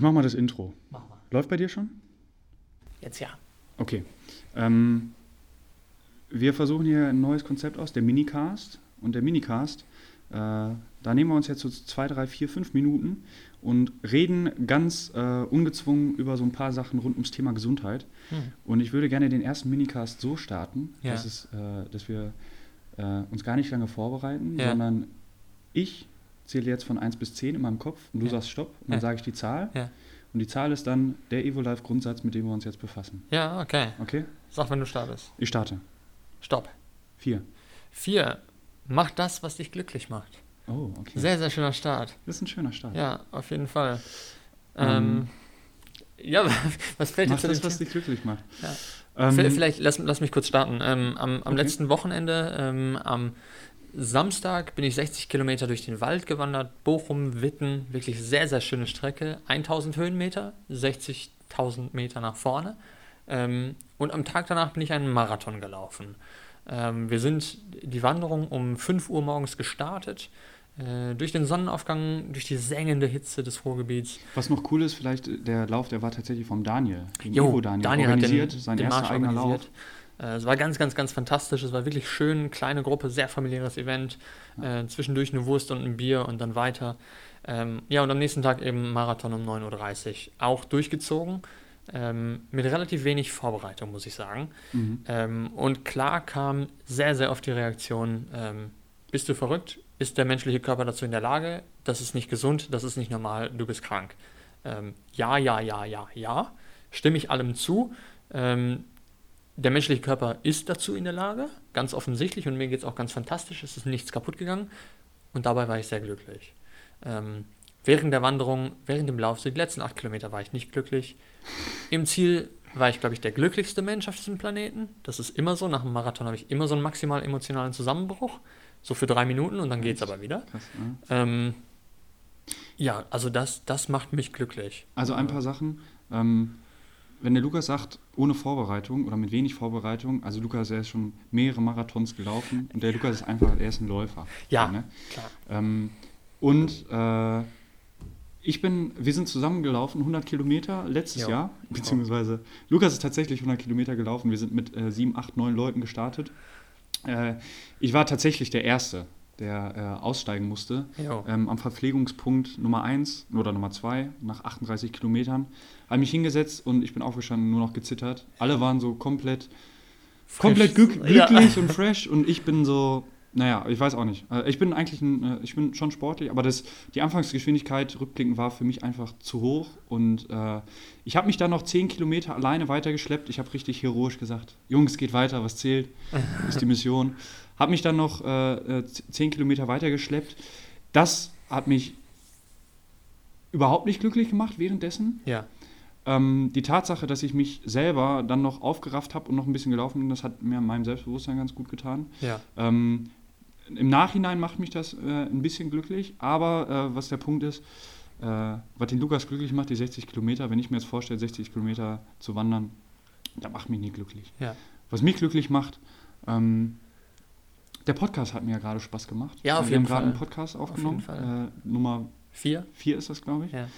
Ich mach mal das Intro. Mach mal. Läuft bei dir schon? Jetzt ja. Okay. Ähm, wir versuchen hier ein neues Konzept aus, der Minicast. Und der Minicast, äh, da nehmen wir uns jetzt so zwei, drei, vier, fünf Minuten und reden ganz äh, ungezwungen über so ein paar Sachen rund ums Thema Gesundheit. Hm. Und ich würde gerne den ersten Minicast so starten, Ja. dass, es, äh, dass wir äh, uns gar nicht lange vorbereiten, Ja. sondern ich zähle jetzt von 1 bis 10 in meinem Kopf und du Ja. sagst Stopp und dann sage ich die Zahl. Und die Zahl ist dann der Evo-Life-Grundsatz, mit dem wir uns jetzt befassen. Ja, okay. Okay? Sag, wenn du startest. Ich starte. Stopp. Vier. Vier. Mach das, was dich glücklich macht. Oh, okay. Sehr, sehr schöner Start. Das ist ein schöner Start. Ja, auf jeden Fall. Ähm, Ähm, ja, was fällt dir Mach zu das, was dich glücklich macht. Ja. Ähm, Vielleicht lass, lass mich kurz starten. Ähm, am am Okay. letzten Wochenende, ähm, am Samstag, bin ich 60 Kilometer durch den Wald gewandert. Bochum, Witten, wirklich sehr, sehr schöne Strecke. 1000 Höhenmeter, 60.000 Meter nach vorne. Ähm, und am Tag danach bin ich einen Marathon gelaufen. Ähm, wir sind die Wanderung um 5 Uhr morgens gestartet. Äh, durch den Sonnenaufgang, durch die sengende Hitze des Ruhrgebiets. Was noch cool ist, vielleicht der Lauf, der war tatsächlich vom Daniel. Jo, Evo Daniel, Daniel hat organisiert, den, sein den erster Marsch eigener Lauf. Äh, Es war ganz, ganz, ganz fantastisch. Es war wirklich schön, kleine Gruppe, sehr familiäres Event. Äh, zwischendurch eine Wurst und ein Bier und dann weiter. Ähm, ja, und am nächsten Tag eben Marathon um 9.30 Uhr. Auch durchgezogen. Ähm, mit relativ wenig Vorbereitung, muss ich sagen. Mhm. Ähm, und klar kam sehr, sehr oft die Reaktion, ähm, bist du verrückt? Ist der menschliche Körper dazu in der Lage? Das ist nicht gesund, das ist nicht normal, du bist krank. Ähm, ja, ja, ja, ja, ja. Stimme ich allem zu. Der menschliche Körper ist dazu in der Lage, ganz offensichtlich, und mir geht es auch ganz fantastisch, es ist nichts kaputt gegangen. Und dabei war ich sehr glücklich. Ähm, während der Wanderung, während dem Lauf, so die letzten acht Kilometer war ich nicht glücklich. Im Ziel war ich, glaube ich, der glücklichste Mensch auf diesem Planeten. Das ist immer so. Nach dem Marathon habe ich immer so einen maximal emotionalen Zusammenbruch. So für drei Minuten und dann geht es aber wieder. Krass, ne? Ähm, ja, also das, das macht mich glücklich. Also ein paar Sachen. Ähm, wenn der Lukas sagt, ohne Vorbereitung oder mit wenig Vorbereitung, also Lukas, er ist schon mehrere Marathons gelaufen und der Lukas ist einfach, er ist ein Läufer. Ja, Ne? klar. Ähm, und äh, ich bin, wir sind zusammen gelaufen, 100 Kilometer letztes Jo. Jahr, beziehungsweise Lukas ist tatsächlich 100 Kilometer gelaufen. Wir sind mit äh, 7, 8, 9 Leuten gestartet. Äh, ich war tatsächlich der Erste, der äh, aussteigen musste. Ähm, am Verpflegungspunkt Nummer 1 oder Nummer 2 nach 38 Kilometern. Habe mich hingesetzt und ich bin aufgestanden, nur noch gezittert. Alle waren so komplett, komplett glück, Ja. glücklich und fresh und ich bin so, naja, ich weiß auch nicht. Äh, Ich bin eigentlich ein, äh, ich bin schon sportlich, aber das, die Anfangsgeschwindigkeit rückblickend war für mich einfach zu hoch und äh, ich habe mich dann noch 10 Kilometer alleine weitergeschleppt. Ich habe richtig heroisch gesagt, Jungs, geht weiter, was zählt, ist die Mission. Habe mich dann noch äh, äh, 10 Kilometer weitergeschleppt. Das hat mich überhaupt nicht glücklich gemacht währenddessen. Ja, Ähm, die Tatsache, dass ich mich selber dann noch aufgerafft habe und noch ein bisschen gelaufen bin, das hat mir meinem Selbstbewusstsein ganz gut getan. ja, Ähm, Im Nachhinein macht mich das äh, ein bisschen glücklich, aber äh, was der Punkt ist, äh, was den Lukas glücklich macht, die 60 Kilometer, wenn ich mir jetzt vorstelle, 60 Kilometer zu wandern, das macht mich nie glücklich. ja. Was mich glücklich macht, ähm, der Podcast hat mir ja gerade Spaß gemacht. Ja, auf Wir jeden haben gerade Fall. einen Podcast aufgenommen, Fall. Äh, Nummer Vier? 4 ist das, glaube ich. Ja.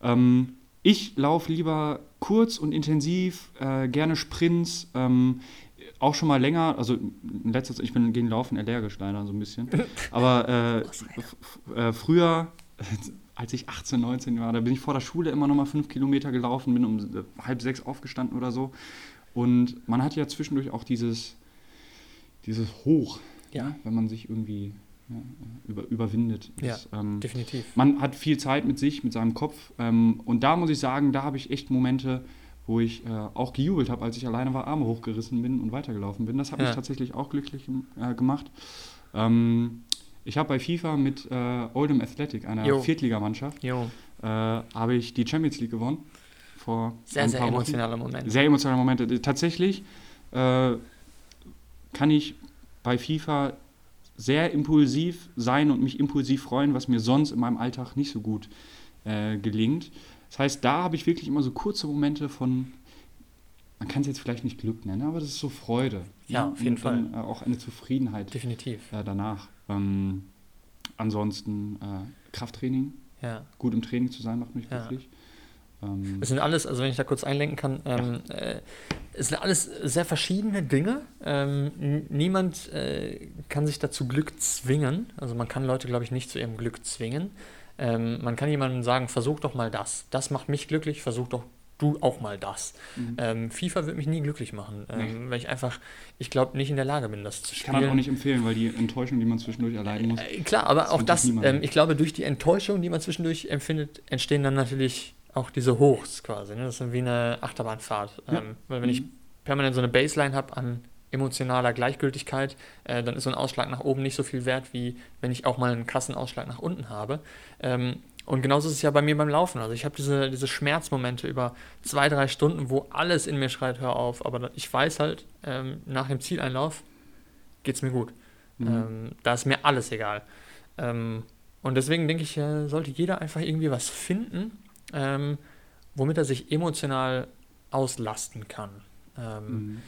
Ähm, ich laufe lieber kurz und intensiv, äh, gerne Sprints, ähm, auch schon mal länger, also in letzter Zeit, ich bin gegen Laufen allergisch leider so ein bisschen, aber äh, f- äh, früher, als ich 18, 19 war, da bin ich vor der Schule immer noch mal fünf Kilometer gelaufen, bin um äh, halb sechs aufgestanden oder so und man hat ja zwischendurch auch dieses, dieses Hoch, Ja. wenn man sich irgendwie ja, über, überwindet. Ja. Das, ähm, Definitiv. man hat viel Zeit mit sich, mit seinem Kopf. Ähm, und da muss ich sagen, da habe ich echt Momente, wo ich äh, auch gejubelt habe, als ich alleine war, Arme hochgerissen bin und weitergelaufen bin. Das hat Ja. mich tatsächlich auch glücklich äh, gemacht. Ähm, ich habe bei FIFA mit äh, Oldham Athletic, einer Jo. Viertligamannschaft, äh, habe ich die Champions League gewonnen. Vor sehr, sehr paar Wochen. emotionaler Moment. Sehr emotionale Momente. Tatsächlich äh, kann ich bei FIFA sehr impulsiv sein und mich impulsiv freuen, was mir sonst in meinem Alltag nicht so gut äh, gelingt. Das heißt, da habe ich wirklich immer so kurze Momente von, man kann es jetzt vielleicht nicht Glück nennen, aber das ist so Freude. Ja, auf jeden und dann, Äh, auch eine Zufriedenheit Definitiv. äh, danach. Ähm, ansonsten äh, Krafttraining, Ja. gut im Training zu sein, macht mich Ja. glücklich. Ähm, Es sind alles, also wenn ich da kurz einlenken kann, ähm, äh, es sind alles sehr verschiedene Dinge. Ähm, niemand äh, kann sich dazu Glück zwingen. Also man kann Leute, glaube ich, nicht zu ihrem Glück zwingen. Ähm, man kann jemandem sagen, versuch doch mal das. Das macht mich glücklich, versuch doch du auch mal das. Mhm. Ähm, FIFA wird mich nie glücklich machen, ähm, weil ich einfach, ich glaube, nicht in der Lage bin, das zu ich spielen. kann das auch nicht empfehlen, weil die Enttäuschung, die man zwischendurch erleiden muss. Äh, Klar, aber auch ich das, ähm, ich glaube, durch die Enttäuschung, die man zwischendurch empfindet, entstehen dann natürlich auch diese Hochs quasi. Ne? Das ist wie eine Achterbahnfahrt. Ja. Ähm, weil wenn ich Mhm. permanent so eine Baseline habe an emotionaler Gleichgültigkeit, äh, dann ist so ein Ausschlag nach oben nicht so viel wert, wie wenn ich auch mal einen krassen Ausschlag nach unten habe. Ähm, und genauso ist es ja bei mir beim Laufen. Also ich habe diese, diese Schmerzmomente über zwei, drei Stunden, wo alles in mir schreit, hör auf. Aber ich weiß halt, ähm, nach dem Zieleinlauf geht es mir gut. Mhm. Ähm, da ist mir alles egal. Ähm, und deswegen denke ich, äh, sollte jeder einfach irgendwie was finden, ähm, womit er sich emotional auslasten kann. Ähm, Mhm.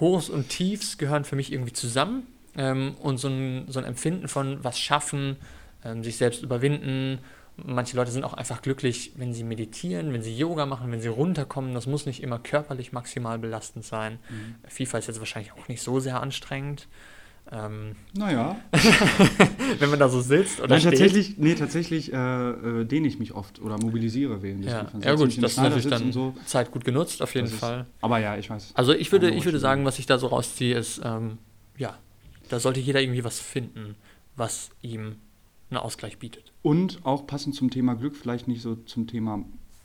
Hochs und Tiefs gehören für mich irgendwie zusammen ähm, und so ein, so ein Empfinden von was schaffen, ähm, sich selbst überwinden. Manche Leute sind auch einfach glücklich, wenn sie meditieren, wenn sie Yoga machen, wenn sie runterkommen. Das muss nicht immer körperlich maximal belastend sein. Mhm. FIFA ist jetzt wahrscheinlich auch nicht so sehr anstrengend. Ähm, Naja, wenn man da so sitzt oder Nein, steht. tatsächlich, nee, tatsächlich äh, äh, dehne ich mich oft oder mobilisiere während des Ja, Liefern. ja gut, das ist natürlich dann so. Zeit gut genutzt, auf jeden Das ist- Fall. Aber ja, ich weiß. Also ich würde, ich würde sagen, was ich da so rausziehe, ist, ähm, ja, da sollte jeder irgendwie was finden, was ihm einen Ausgleich bietet. Und auch passend zum Thema Glück, vielleicht nicht so zum Thema,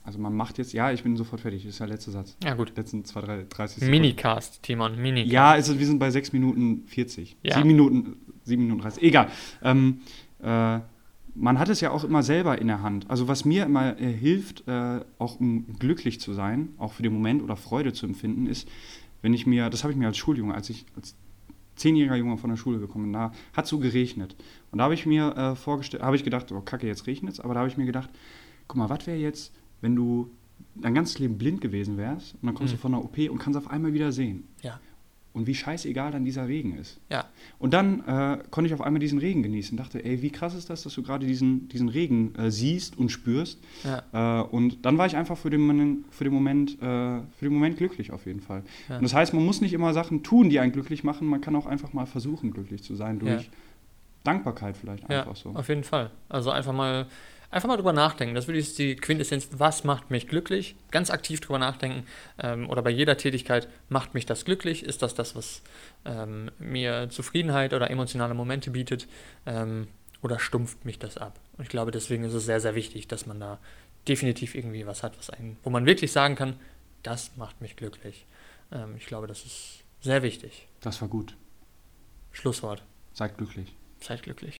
also man macht jetzt, ja, ich bin sofort fertig, das ist der letzte Satz. Ja gut. Letzten zwei, drei, 30 Sekunden. Minicast, Timon, Minicast. Ja, es- wir sind bei 6 Minuten 40. Ja. 7 Minuten, 7 Minuten 30. Egal. Ähm, äh, man hat es ja auch immer selber in der Hand. Also was mir immer äh, hilft, äh, auch um glücklich zu sein, auch für den Moment oder Freude zu empfinden, ist, wenn ich mir, das habe ich mir als Schuljunge, als ich als zehnjähriger Junge von der Schule gekommen bin, da hat so geregnet. Und da habe ich mir äh, vorgestellt, habe ich gedacht, oh kacke, jetzt regnet es, aber da habe ich mir gedacht, guck mal, was wäre jetzt, wenn du dein ganzes Leben blind gewesen wärst und dann kommst Mhm. du von der OP und kannst auf einmal wieder sehen. Ja. Und wie scheißegal dann dieser Regen ist. Ja. Und dann äh, konnte ich auf einmal diesen Regen genießen. Dachte, ey, wie krass ist das, dass du gerade diesen, diesen Regen äh, siehst und spürst. Ja. Äh, und dann war ich einfach für den, Moment- für den, Moment, äh, für den Moment glücklich auf jeden Fall. Ja. Und das heißt, man muss nicht immer Sachen tun, die einen glücklich machen. Man kann auch einfach mal versuchen, glücklich zu sein durch. Dankbarkeit vielleicht einfach so. auf jeden Fall. Also einfach mal, einfach mal drüber nachdenken. Das würde ich die Quintessenz, was macht mich glücklich? Ganz aktiv drüber nachdenken. Ähm, oder bei jeder Tätigkeit, macht mich das glücklich? Ist das das, was ähm, mir Zufriedenheit oder emotionale Momente bietet? Ähm, oder stumpft mich das ab? Und ich glaube, deswegen ist es sehr, sehr wichtig, dass man da definitiv irgendwie was hat, was einen, wo man wirklich sagen kann, das macht mich glücklich. Ähm, ich glaube, das ist sehr wichtig. Das war gut. Schlusswort. Seid glücklich. Seid glücklich.